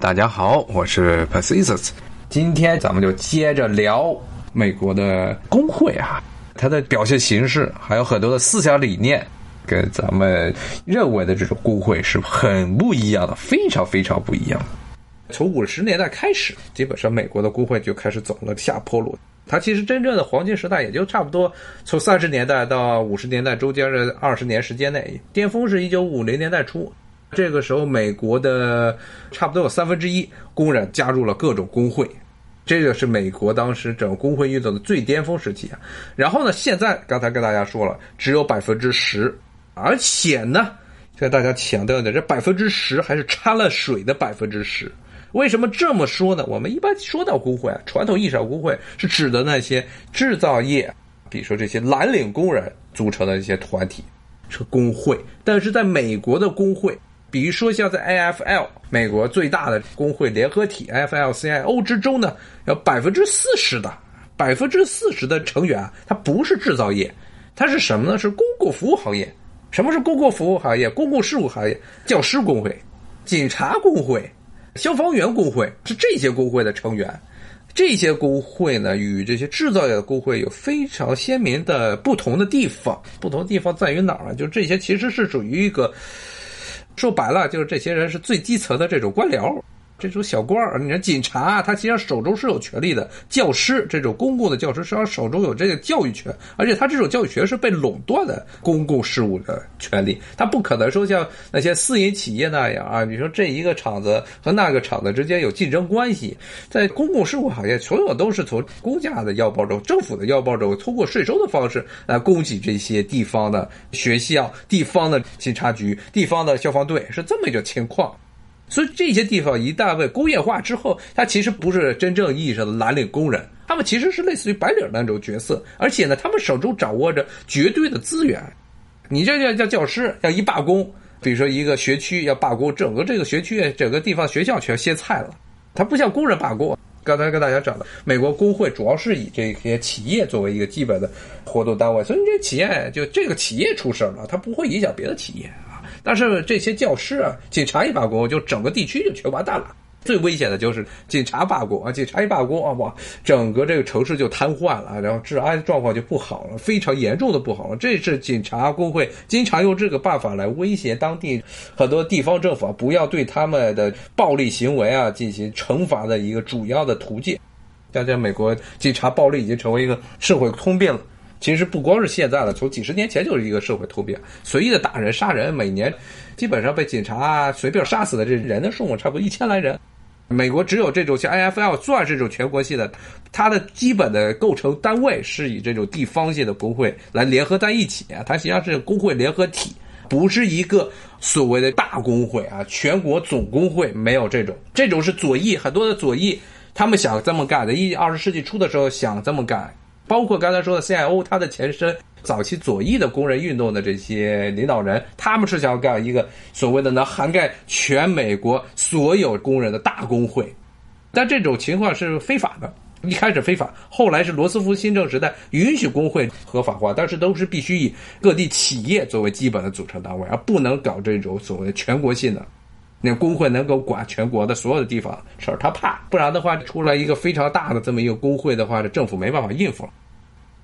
大家好，我是 p a c i s s 今天咱们就接着聊美国的工会啊，它的表现形式，还有很多的思想理念，跟咱们认为的这种工会是很不一样的，非常非常不一样。从五十年代开始，基本上美国的工会就开始走了下坡路。它其实真正的黄金时代也就差不多从三十年代到五十年代中间的二十年时间内，巅峰是一九五零年代初。这个时候，美国的差不多有三分之一工人加入了各种工会，这个是美国当时整个工会运动的最巅峰时期啊。然后呢，现在刚才跟大家说了，只有百分之十，而且呢，跟大家强调的这百分之十还是掺了水的百分之十。为什么这么说呢？我们一般说到工会啊，传统意义上工会是指的那些制造业，比如说这些蓝领工人组成的一些团体是工会，但是在美国的工会。比如说，像在 AFL 美国最大的工会联合体 AFL-CIO 之中呢，有百分之四十的百分之四十的成员，它不是制造业，它是什么呢？是公共服务行业。什么是公共服务行业？公共事务行业，教师工会、警察工会、消防员工会是这些工会的成员。这些工会呢，与这些制造业的工会有非常鲜明的不同的地方。不同地方在于哪儿呢？就这些其实是属于一个。说白了，就是这些人是最基层的这种官僚。这种小官儿，你看警察，他其实手中是有权力的；教师这种公共的教师，实际上手中有这个教育权，而且他这种教育权是被垄断的公共事务的权利，他不可能说像那些私营企业那样啊，你说这一个厂子和那个厂子之间有竞争关系，在公共事务行业，所有都是从公家的腰包中、政府的腰包中，通过税收的方式来供给这些地方的学校、地方的警察局、地方的消防队，是这么一个情况。所以这些地方一旦被工业化之后，它其实不是真正意义上的蓝领工人，他们其实是类似于白领那种角色，而且呢，他们手中掌握着绝对的资源。你这叫叫教师要一罢工，比如说一个学区要罢工，整个这个学区、整个地方学校全歇菜了。它不像工人罢工。刚才跟大家讲的，美国工会主要是以这些企业作为一个基本的活动单位，所以这企业就这个企业出事了，它不会影响别的企业。但是这些教师啊，警察一罢工，就整个地区就全完蛋了。最危险的就是警察罢工啊，警察一罢工啊，哇，整个这个城市就瘫痪了，然后治安状况就不好了，非常严重的不好了。这是警察工会经常用这个办法来威胁当地很多地方政府啊，不要对他们的暴力行为啊进行惩罚的一个主要的途径。大家，美国警察暴力已经成为一个社会通病了。其实不光是现在了，从几十年前就是一个社会通病，随意的打人、杀人，每年基本上被警察随便杀死的这人的数目差不多一千来人。美国只有这种像 AFL 算这种全国性的，它的基本的构成单位是以这种地方性的工会来联合在一起，它实际上是工会联合体，不是一个所谓的大工会啊，全国总工会没有这种，这种是左翼很多的左翼他们想这么干的，一二十世纪初的时候想这么干。包括刚才说的 CIO，它的前身早期左翼的工人运动的这些领导人，他们是想要干一个所谓的能涵盖全美国所有工人的大工会，但这种情况是非法的，一开始非法，后来是罗斯福新政时代允许工会合法化，但是都是必须以各地企业作为基本的组成单位，而不能搞这种所谓全国性的。那工会能够管全国的所有的地方事儿，他怕，不然的话出来一个非常大的这么一个工会的话，这政府没办法应付了。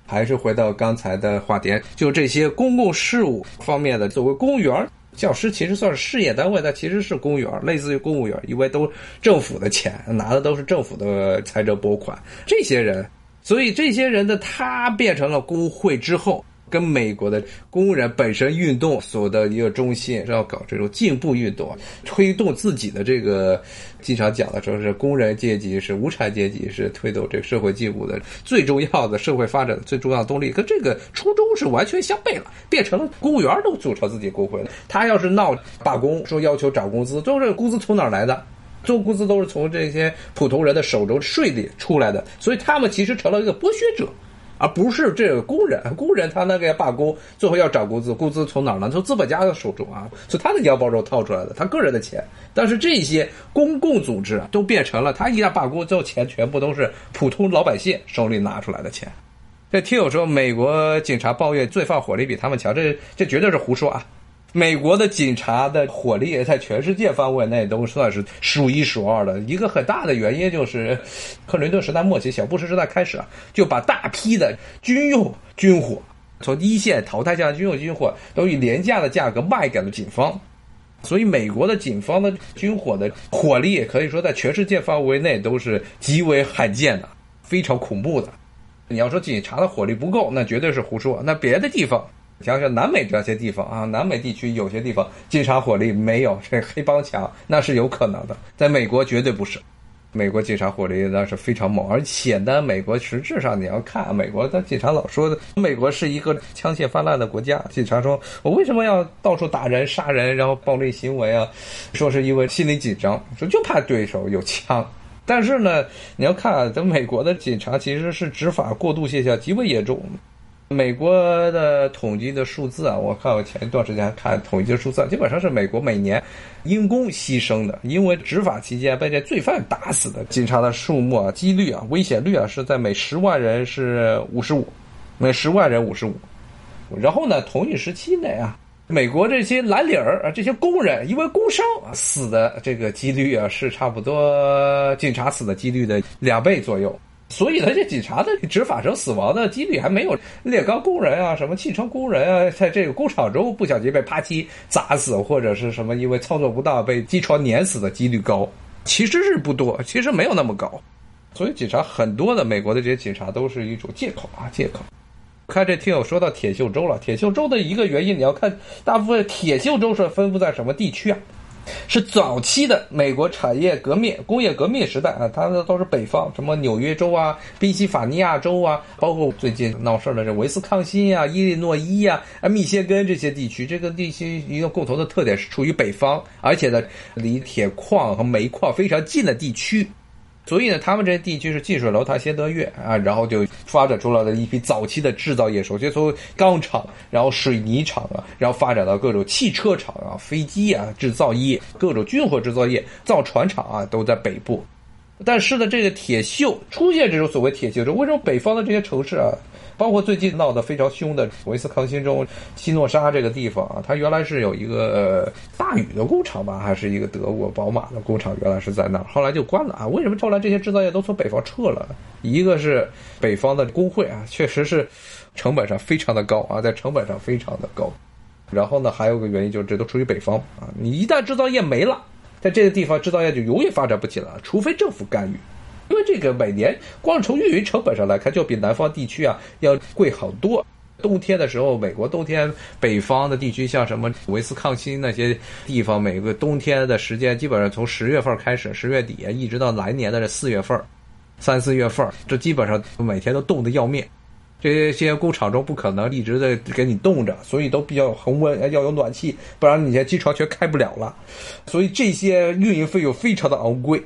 还是回到刚才的话题，就这些公共事务方面的，作为公务员、教师，其实算是事业单位，但其实是公务员，类似于公务员，因为都政府的钱，拿的都是政府的财政拨款。这些人，所以这些人的他变成了工会之后。跟美国的工人本身运动所的一个中心是要搞这种进步运动，推动自己的这个经常讲的说是工人阶级是无产阶级是推动这个社会进步的最重要的社会发展的最重要的动力，跟这个初衷是完全相悖了，变成了公务员都组成自己工会了。他要是闹罢工，说要求涨工资，都是工资从哪儿来的？做工资都是从这些普通人的手中税里出来的，所以他们其实成了一个剥削者。而不是这个工人，工人他那个罢工，最后要涨工资，工资从哪儿呢？从资本家的手中啊，从他的腰包中掏出来的，他个人的钱。但是这些公共组织都变成了，他一旦罢工，之后钱全部都是普通老百姓手里拿出来的钱。这听友说美国警察抱怨罪犯火力比他们强，这这绝对是胡说啊！美国的警察的火力在全世界范围内都算是数一数二的。一个很大的原因就是，克林顿时代末期、小布什时代开始啊，就把大批的军用军火从一线淘汰下的军用军火都以廉价的价格卖给了警方，所以美国的警方的军火的火力可以说在全世界范围内都是极为罕见的，非常恐怖的。你要说警察的火力不够，那绝对是胡说。那别的地方。想想南美这些地方啊，南美地区有些地方警察火力没有这黑帮强，那是有可能的。在美国绝对不是，美国警察火力那是非常猛，而且呢，美国实质上你要看美国的警察老说的，美国是一个枪械泛滥的国家。警察说我为什么要到处打人、杀人，然后暴力行为啊？说是因为心理紧张，说就怕对手有枪。但是呢，你要看咱美国的警察其实是执法过度现象极为严重。美国的统计的数字啊，我看我前一段时间看统计的数字，基本上是美国每年因公牺牲的，因为执法期间被这罪犯打死的警察的数目啊，几率啊，危险率啊，是在每十万人是五十五，每十万人五十五。然后呢，同一时期内啊，美国这些蓝领儿啊，这些工人因为工伤死的这个几率啊，是差不多警察死的几率的两倍左右。所以呢，这警察的执法者死亡的几率还没有炼钢工人啊、什么汽车工人啊，在这个工厂中不小心被扒机砸死，或者是什么因为操作不当被机床碾死的几率高，其实是不多，其实没有那么高。所以警察很多的美国的这些警察都是一种借口啊，借口。看这听友说到铁锈州了，铁锈州的一个原因，你要看大部分铁锈州是分布在什么地区啊？是早期的美国产业革命、工业革命时代啊，它的都是北方，什么纽约州啊、宾夕法尼亚州啊，包括最近闹事的这维斯康辛呀、伊利诺伊呀、啊密歇根这些地区，这个地区一个共同的特点是处于北方，而且呢离铁矿和煤矿非常近的地区。所以呢，他们这些地区是近水楼台先得月啊，然后就发展出来了一批早期的制造业，首先从钢厂，然后水泥厂啊，然后发展到各种汽车厂啊、飞机啊制造业、各种军火制造业、造船厂啊，都在北部。但是呢，这个铁锈出现这种所谓铁锈，州，为什么北方的这些城市啊？包括最近闹得非常凶的维斯康星州西诺沙这个地方啊，它原来是有一个大宇的工厂吧，还是一个德国宝马的工厂，原来是在那儿，后来就关了啊。为什么后来这些制造业都从北方撤了？一个是北方的工会啊，确实是成本上非常的高啊，在成本上非常的高。然后呢，还有个原因就是这都处于北方啊，你一旦制造业没了，在这个地方制造业就永远发展不起来了，除非政府干预。因为这个每年光从运营成本上来看，就比南方地区啊要贵好多。冬天的时候，美国冬天北方的地区，像什么维斯康辛那些地方，每个冬天的时间基本上从十月份开始，十月底一直到来年的这四月份，三四月份，这基本上每天都冻得要命。这些工厂中不可能一直在给你冻着，所以都比较恒温，要有暖气，不然你这机床全开不了了。所以这些运营费用非常的昂贵。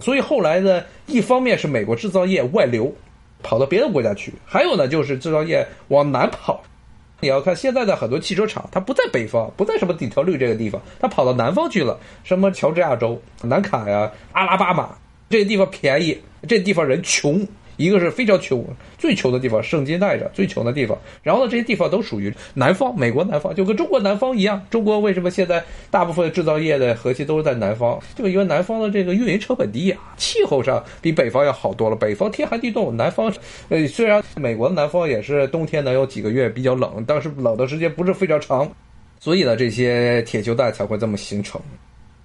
所以后来呢，一方面是美国制造业外流，跑到别的国家去；还有呢，就是制造业往南跑。你要看现在的很多汽车厂，它不在北方，不在什么底特律这个地方，它跑到南方去了，什么乔治亚州、南卡呀、阿拉巴马这些地方便宜，这地方人穷。一个是非常穷，最穷的地方，圣经带着最穷的地方。然后呢，这些地方都属于南方，美国南方，就跟中国南方一样。中国为什么现在大部分制造业的核心都是在南方？就因为南方的这个运营成本低啊，气候上比北方要好多了。北方天寒地冻，南方，呃，虽然美国的南方也是冬天能有几个月比较冷，但是冷的时间不是非常长，所以呢，这些铁锈带才会这么形成。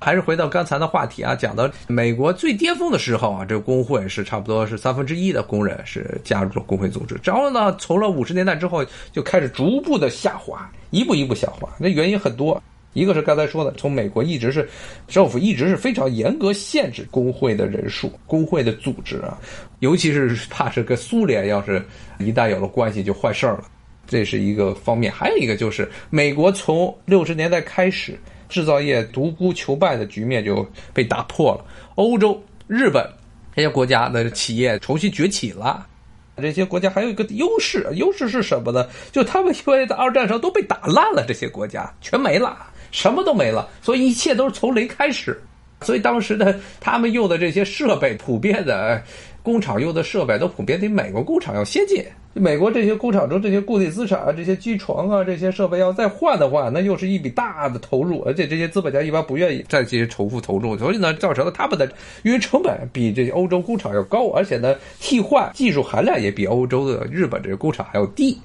还是回到刚才的话题啊，讲到美国最巅峰的时候啊，这个工会是差不多是三分之一的工人是加入了工会组织。然后呢，从了五十年代之后就开始逐步的下滑，一步一步下滑。那原因很多，一个是刚才说的，从美国一直是政府一直是非常严格限制工会的人数、工会的组织啊，尤其是 怕是跟苏联要是一旦有了关系就坏事儿了，这是一个方面。还有一个就是美国从六十年代开始。制造业独孤求败的局面就被打破了。欧洲、日本这些国家的企业重新崛起了。这些国家还有一个优势，优势是什么呢？就他们因为在二战时候都被打烂了，这些国家全没了，什么都没了，所以一切都是从零开始。所以当时呢，他们用的这些设备普遍的工厂用的设备都普遍比美国工厂要先进。美国这些工厂中这些固定资产啊，这些机床啊，这些设备要再换的话，那又是一笔大的投入，而且这些资本家一般不愿意再进行重复投入，所以呢，造成了他们的运营成本比这些欧洲工厂要高，而且呢，替换技术含量也比欧洲的日本这个工厂还要低。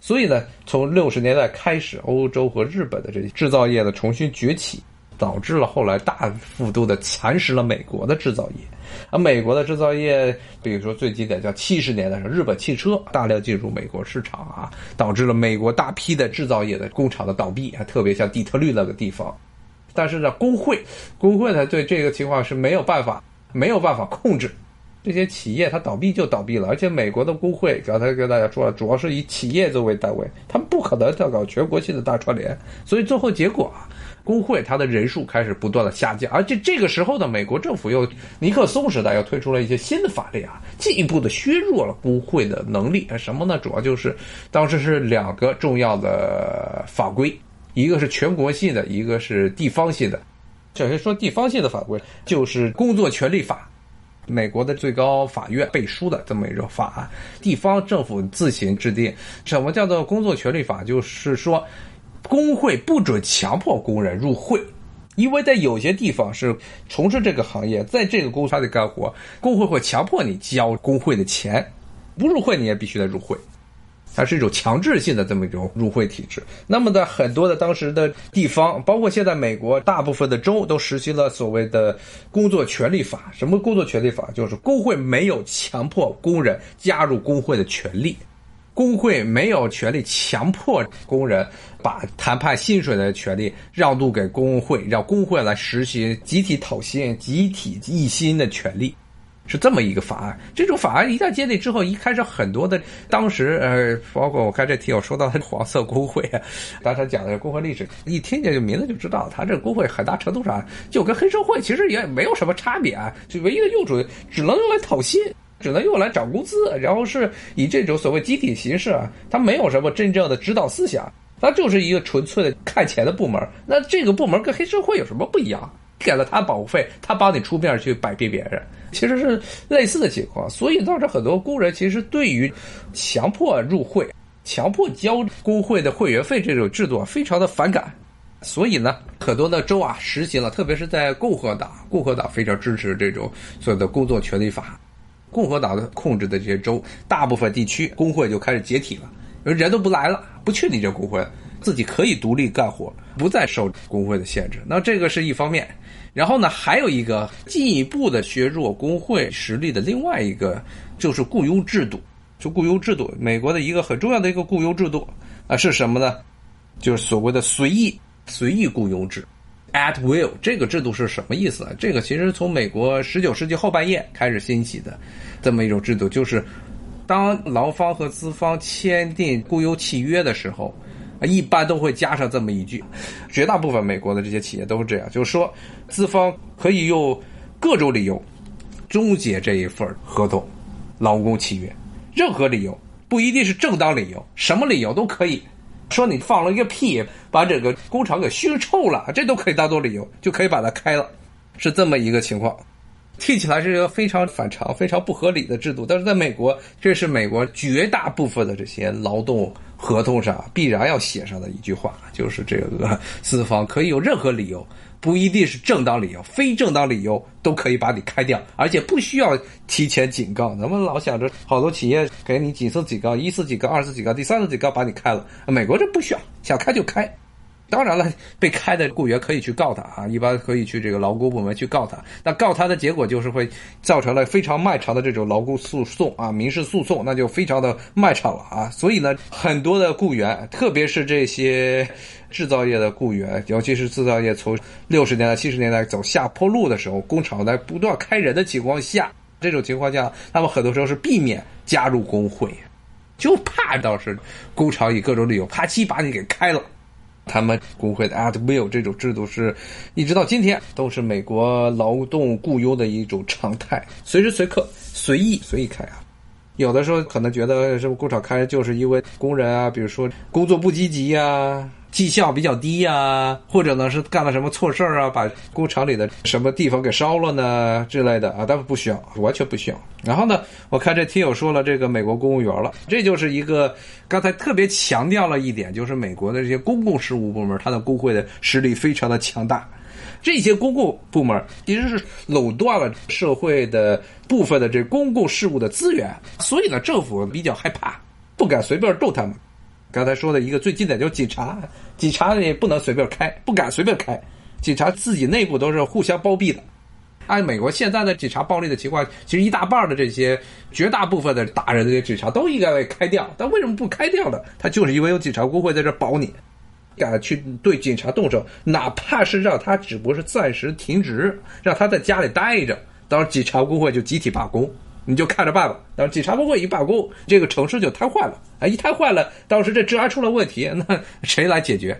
所以呢，从六十年代开始，欧洲和日本的这些制造业的重新崛起。导致了后来大幅度的蚕食了美国的制造业，而美国的制造业，比如说最经典叫七十年代时候，日本汽车大量进入美国市场啊，导致了美国大批的制造业的工厂的倒闭啊，特别像底特律那个地方。但是呢，工会工会呢对这个情况是没有办法没有办法控制，这些企业它倒闭就倒闭了，而且美国的工会刚才跟大家说了，主要是以企业作为单位，他们不可能再搞全国性的大串联，所以最后结果啊。工会它的人数开始不断的下降，而且这个时候呢，美国政府又尼克松时代又推出了一些新的法律啊，进一步的削弱了工会的能力。什么呢？主要就是当时是两个重要的法规，一个是全国性的，一个是地方性的。首先说地方性的法规，就是工作权利法，美国的最高法院背书的这么一种法案，地方政府自行制定。什么叫做工作权利法？就是说。工会不准强迫工人入会，因为在有些地方是从事这个行业，在这个工厂里干活，工会会强迫你交工会的钱，不入会你也必须得入会，它是一种强制性的这么一种入会体制。那么在很多的当时的地方，包括现在美国大部分的州都实行了所谓的工作权利法。什么工作权利法？就是工会没有强迫工人加入工会的权利。工会没有权利强迫工人把谈判薪水的权利让渡给工会，让工会来实行集体讨薪、集体议薪的权利，是这么一个法案。这种法案一旦建立之后，一开始很多的当时呃，包括我看这题我说到的黄色工会啊，刚才讲的工会历史，一听见这名字就知道，他这个工会很大程度上就跟黑社会其实也没有什么差别啊，就唯一的用处只能用来讨薪。只能用来涨工资，然后是以这种所谓集体形式啊，它没有什么真正的指导思想，它就是一个纯粹的看钱的部门。那这个部门跟黑社会有什么不一样？给了他保护费，他帮你出面去摆平别人，其实是类似的情况。所以造成很多工人其实对于强迫入会、强迫交工会的会员费这种制度啊，非常的反感。所以呢，很多的州啊实行了，特别是在共和党，共和党非常支持这种所谓的工作权利法。共和党的控制的这些州，大部分地区工会就开始解体了，人都不来了，不去你这工会，自己可以独立干活，不再受工会的限制。那这个是一方面，然后呢，还有一个进一步的削弱工会实力的另外一个就是雇佣制度。就雇佣制度，美国的一个很重要的一个雇佣制度啊是什么呢？就是所谓的随意随意雇佣制。At will 这个制度是什么意思啊？这个其实从美国十九世纪后半叶开始兴起的这么一种制度，就是当劳方和资方签订雇佣契约的时候，一般都会加上这么一句。绝大部分美国的这些企业都是这样，就是说资方可以用各种理由终结这一份合同劳工契约，任何理由不一定是正当理由，什么理由都可以。说你放了一个屁，把整个工厂给熏臭了，这都可以当做理由，就可以把它开了，是这么一个情况。听起来是一个非常反常、非常不合理的制度，但是在美国，这是美国绝大部分的这些劳动合同上必然要写上的一句话，就是这个资方可以有任何理由。不一定是正当理由，非正当理由都可以把你开掉，而且不需要提前警告。咱们老想着好多企业给你几次警告，一次警告，二次警告，第三次警告把你开了。美国这不需要，想开就开。当然了，被开的雇员可以去告他啊，一般可以去这个劳工部门去告他。那告他的结果就是会造成了非常漫长的这种劳工诉讼啊，民事诉讼，那就非常的漫长了啊。所以呢，很多的雇员，特别是这些制造业的雇员，尤其是制造业从六十年代、七十年代走下坡路的时候，工厂在不断开人的情况下，这种情况下，他们很多时候是避免加入工会，就怕倒是工厂以各种理由啪叽把你给开了。他们工会的 at will 这种制度是，一直到今天都是美国劳动雇佣的一种常态，随时随刻随意随意开啊。有的时候可能觉得是工厂开就是因为工人啊，比如说工作不积极呀，绩效比较低呀，或者呢是干了什么错事儿啊，把工厂里的什么地方给烧了呢之类的啊，但是不需要，完全不需要。然后呢，我看这听友说了这个美国公务员了，这就是一个刚才特别强调了一点，就是美国的这些公共事务部门，它的工会的实力非常的强大。这些公共部门其实是垄断了社会的部分的这公共事务的资源，所以呢，政府比较害怕，不敢随便动他们。刚才说的一个最近的就是警察，警察也不能随便开，不敢随便开，警察自己内部都是互相包庇的。按美国现在的警察暴力的情况，其实一大半的这些绝大部分的打人的这些警察都应该被开掉，但为什么不开掉呢？他就是因为有警察工会在这保你。敢去对警察动手，哪怕是让他只不过是暂时停职，让他在家里待着，到时候警察工会就集体罢工，你就看着办吧。当警察工会一罢工，这个城市就瘫痪了。啊，一瘫痪了，到时这治安出了问题，那谁来解决？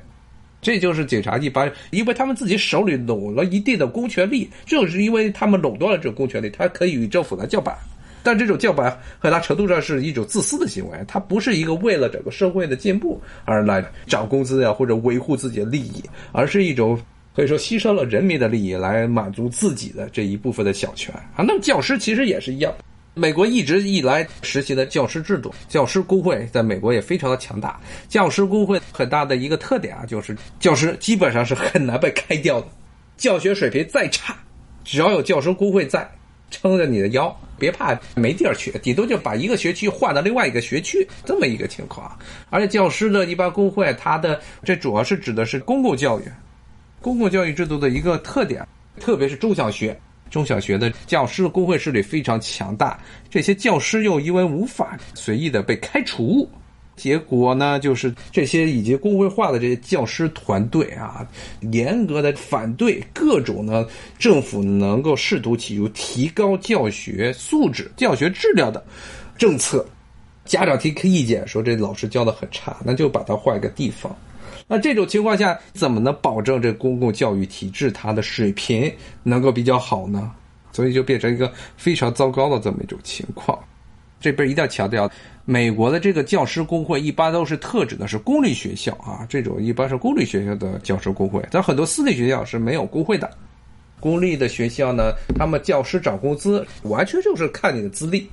这就是警察一般，因为他们自己手里拢了一定的公权力，正是因为他们垄断了这种公权力，他可以与政府来叫板。但这种叫板很大程度上是一种自私的行为，它不是一个为了整个社会的进步而来涨工资呀，或者维护自己的利益，而是一种可以说牺牲了人民的利益来满足自己的这一部分的小权啊。那么教师其实也是一样，美国一直以来实行的教师制度，教师工会在美国也非常的强大。教师工会很大的一个特点啊，就是教师基本上是很难被开掉的，教学水平再差，只要有教师工会在。撑着你的腰，别怕没地儿去，顶多就把一个学区换到另外一个学区，这么一个情况。而且教师的一般工会，它的这主要是指的是公共教育，公共教育制度的一个特点，特别是中小学，中小学的教师工会势力非常强大，这些教师又因为无法随意的被开除。结果呢，就是这些已经工会化的这些教师团队啊，严格的反对各种呢政府能够试图企图提高教学素质、教学质量的政策。家长提意见说这老师教的很差，那就把他换一个地方。那这种情况下，怎么能保证这公共教育体制它的水平能够比较好呢？所以就变成一个非常糟糕的这么一种情况。这边一定要强调。美国的这个教师工会一般都是特指的是公立学校啊，这种一般是公立学校的教师工会，但很多私立学校是没有工会的。公立的学校呢，他们教师涨工资完全就是看你的资历。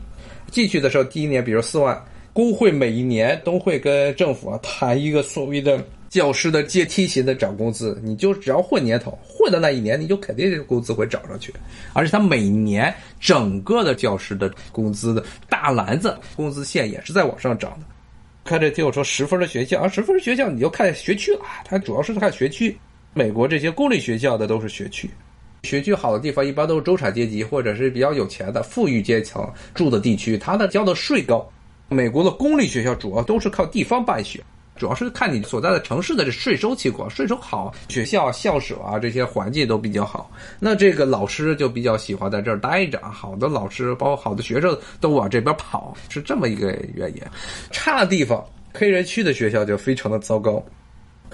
进去的时候第一年，比如四万，工会每一年都会跟政府啊谈一个所谓的。教师的阶梯型的涨工资，你就只要混年头，混的那一年，你就肯定这个工资会涨上去。而且他每年整个的教师的工资的大篮子工资线也是在往上涨的。看这听我说十分的学校啊，十分的学校你就看学区了，它主要是看学区。美国这些公立学校的都是学区，学区好的地方一般都是中产阶级或者是比较有钱的富裕阶层住的地区，它的交的税高。美国的公立学校主要都是靠地方办学。主要是看你所在的城市的这税收情况，税收好，学校校舍啊这些环境都比较好，那这个老师就比较喜欢在这儿待着。好的老师，包括好的学生都往这边跑，是这么一个原因。差的地方，黑人区的学校就非常的糟糕。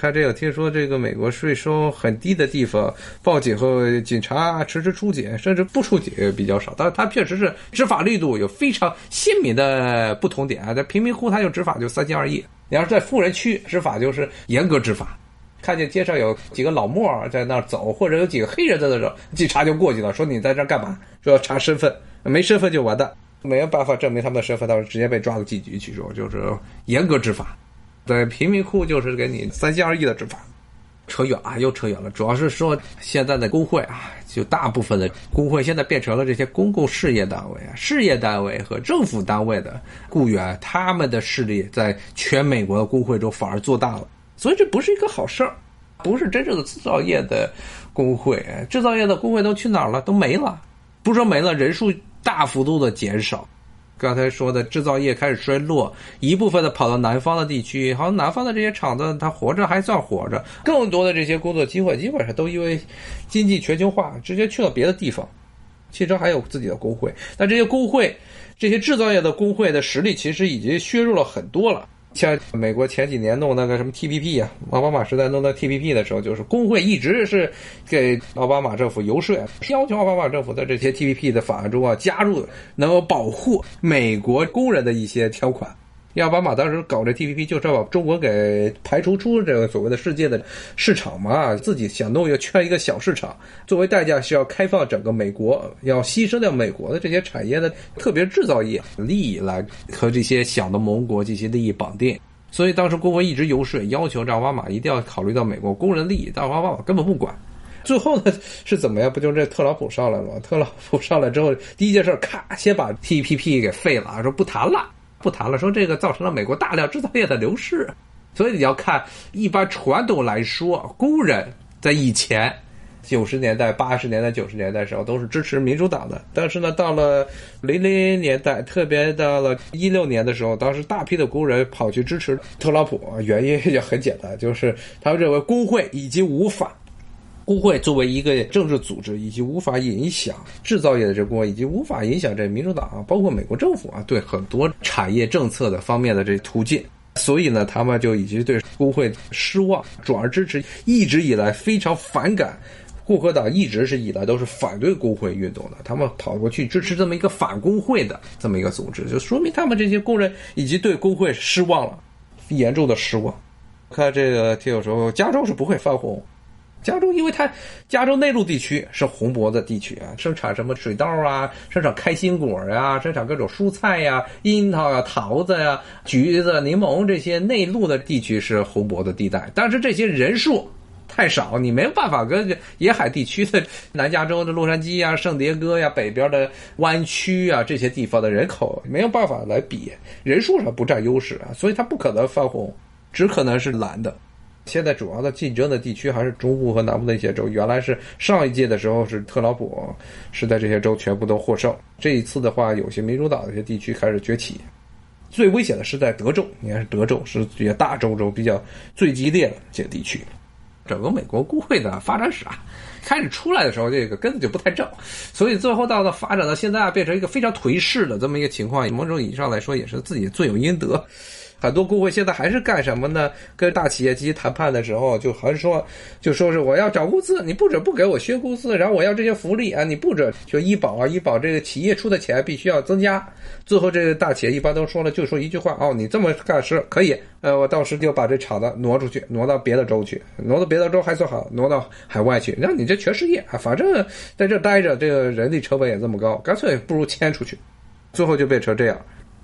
看这个，听说这个美国税收很低的地方，报警后警察迟迟出警，甚至不出警比较少。但是他确实是执法力度有非常鲜明的不同点啊，在贫民窟他就执法就三心二意。你要是在富人区执法，就是严格执法。看见街上有几个老莫在那儿走，或者有几个黑人在那儿，警察就过去了，说你在这儿干嘛？说要查身份，没身份就完蛋，没有办法证明他们的身份，到时候直接被抓到警局去说，就是严格执法。在贫民窟就是给你三心二意的执法。扯远了，又扯远了。主要是说现在的工会啊，就大部分的工会现在变成了这些公共事业单位啊、事业单位和政府单位的雇员，他们的势力在全美国的工会中反而做大了。所以这不是一个好事儿，不是真正的制造业的工会。制造业的工会都去哪儿了？都没了。不说没了，人数大幅度的减少。刚才说的制造业开始衰落，一部分的跑到南方的地区，好像南方的这些厂子它活着还算活着，更多的这些工作机会基本上都因为经济全球化直接去了别的地方。汽车还有自己的工会，但这些工会，这些制造业的工会的实力其实已经削弱了很多了。像美国前几年弄那个什么 TPP 啊，奥巴马时代弄那 TPP 的时候，就是工会一直是给奥巴马政府游说，要求奥巴马政府在这些 TPP 的法案中啊加入能够保护美国工人的一些条款。奥巴马当时搞这 TPP 就是要把中国给排除出这个所谓的世界的市场嘛，自己想弄一个圈一个小市场，作为代价是要开放整个美国，要牺牲掉美国的这些产业的，特别制造业利益来和这些小的盟国这些利益绑定。所以当时国会一直游说，要求奥巴马一定要考虑到美国工人利益，但奥巴马根本不管。最后呢是怎么样？不就这特朗普上来了吗？特朗普上来之后，第一件事咔，先把 TPP 给废了，说不谈了。不谈了，说这个造成了美国大量制造业的流失，所以你要看一般传统来说，工人在以前九十年代、八十年代、九十年代时候都是支持民主党的，但是呢，到了零零年代，特别到了一六年的时候，当时大批的工人跑去支持特朗普，原因也很简单，就是他们认为工会已经无法。工会作为一个政治组织，以及无法影响制造业的这工会，以及无法影响这民主党啊，包括美国政府啊，对很多产业政策的方面的这途径。所以呢，他们就已经对工会失望，转而支持一直以来非常反感共和党，一直是以来都是反对工会运动的。他们跑过去支持这么一个反工会的这么一个组织，就说明他们这些工人已经对工会失望了，严重的失望。看这个听友说，加州是不会翻红。加州，因为它加州内陆地区是红脖子地区啊，生产什么水稻啊，生产开心果呀，生产各种蔬菜呀，樱桃呀、桃子呀、橘子、柠檬这些内陆的地区是红脖子地带。但是这些人数太少，你没有办法跟沿海地区的南加州的洛杉矶呀、圣迭戈呀、北边的湾区啊这些地方的人口没有办法来比，人数上不占优势啊，所以它不可能翻红，只可能是蓝的。现在主要的竞争的地区还是中部和南部的一些州。原来是上一届的时候是特朗普是在这些州全部都获胜。这一次的话，有些民主党的一些地区开始崛起。最危险的是在德州，应该是德州是这些大州州比较最激烈的这些地区。整个美国工会的发展史啊，开始出来的时候这个根子就不太正，所以最后到了发展到现在啊，变成一个非常颓势的这么一个情况。某种意义上来说，也是自己罪有应得。很多工会现在还是干什么呢？跟大企业进行谈判的时候，就还是说，就说是我要涨工资，你不准不给我削工资，然后我要这些福利啊，你不准就医保啊，医保这个企业出的钱必须要增加。最后这个大企业一般都说了，就说一句话哦，你这么干是可以，呃，我到时就把这厂子挪出去，挪到别的州去，挪到别的州还算好，挪到海外去，让你这全失业啊，反正在这待着，这个人力成本也这么高，干脆不如迁出去，最后就变成这样。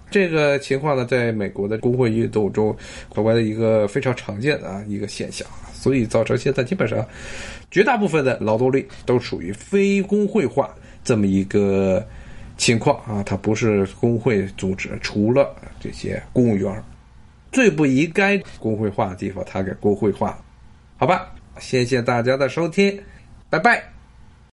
这个情况呢，在美国的工会运动中，国外的一个非常常见的啊一个现象，所以造成现在基本上绝大部分的劳动力都属于非工会化这么一个情况啊，它不是工会组织，除了这些公务员，最不应该工会化的地方，它给工会化，好吧？谢谢大家的收听，拜拜。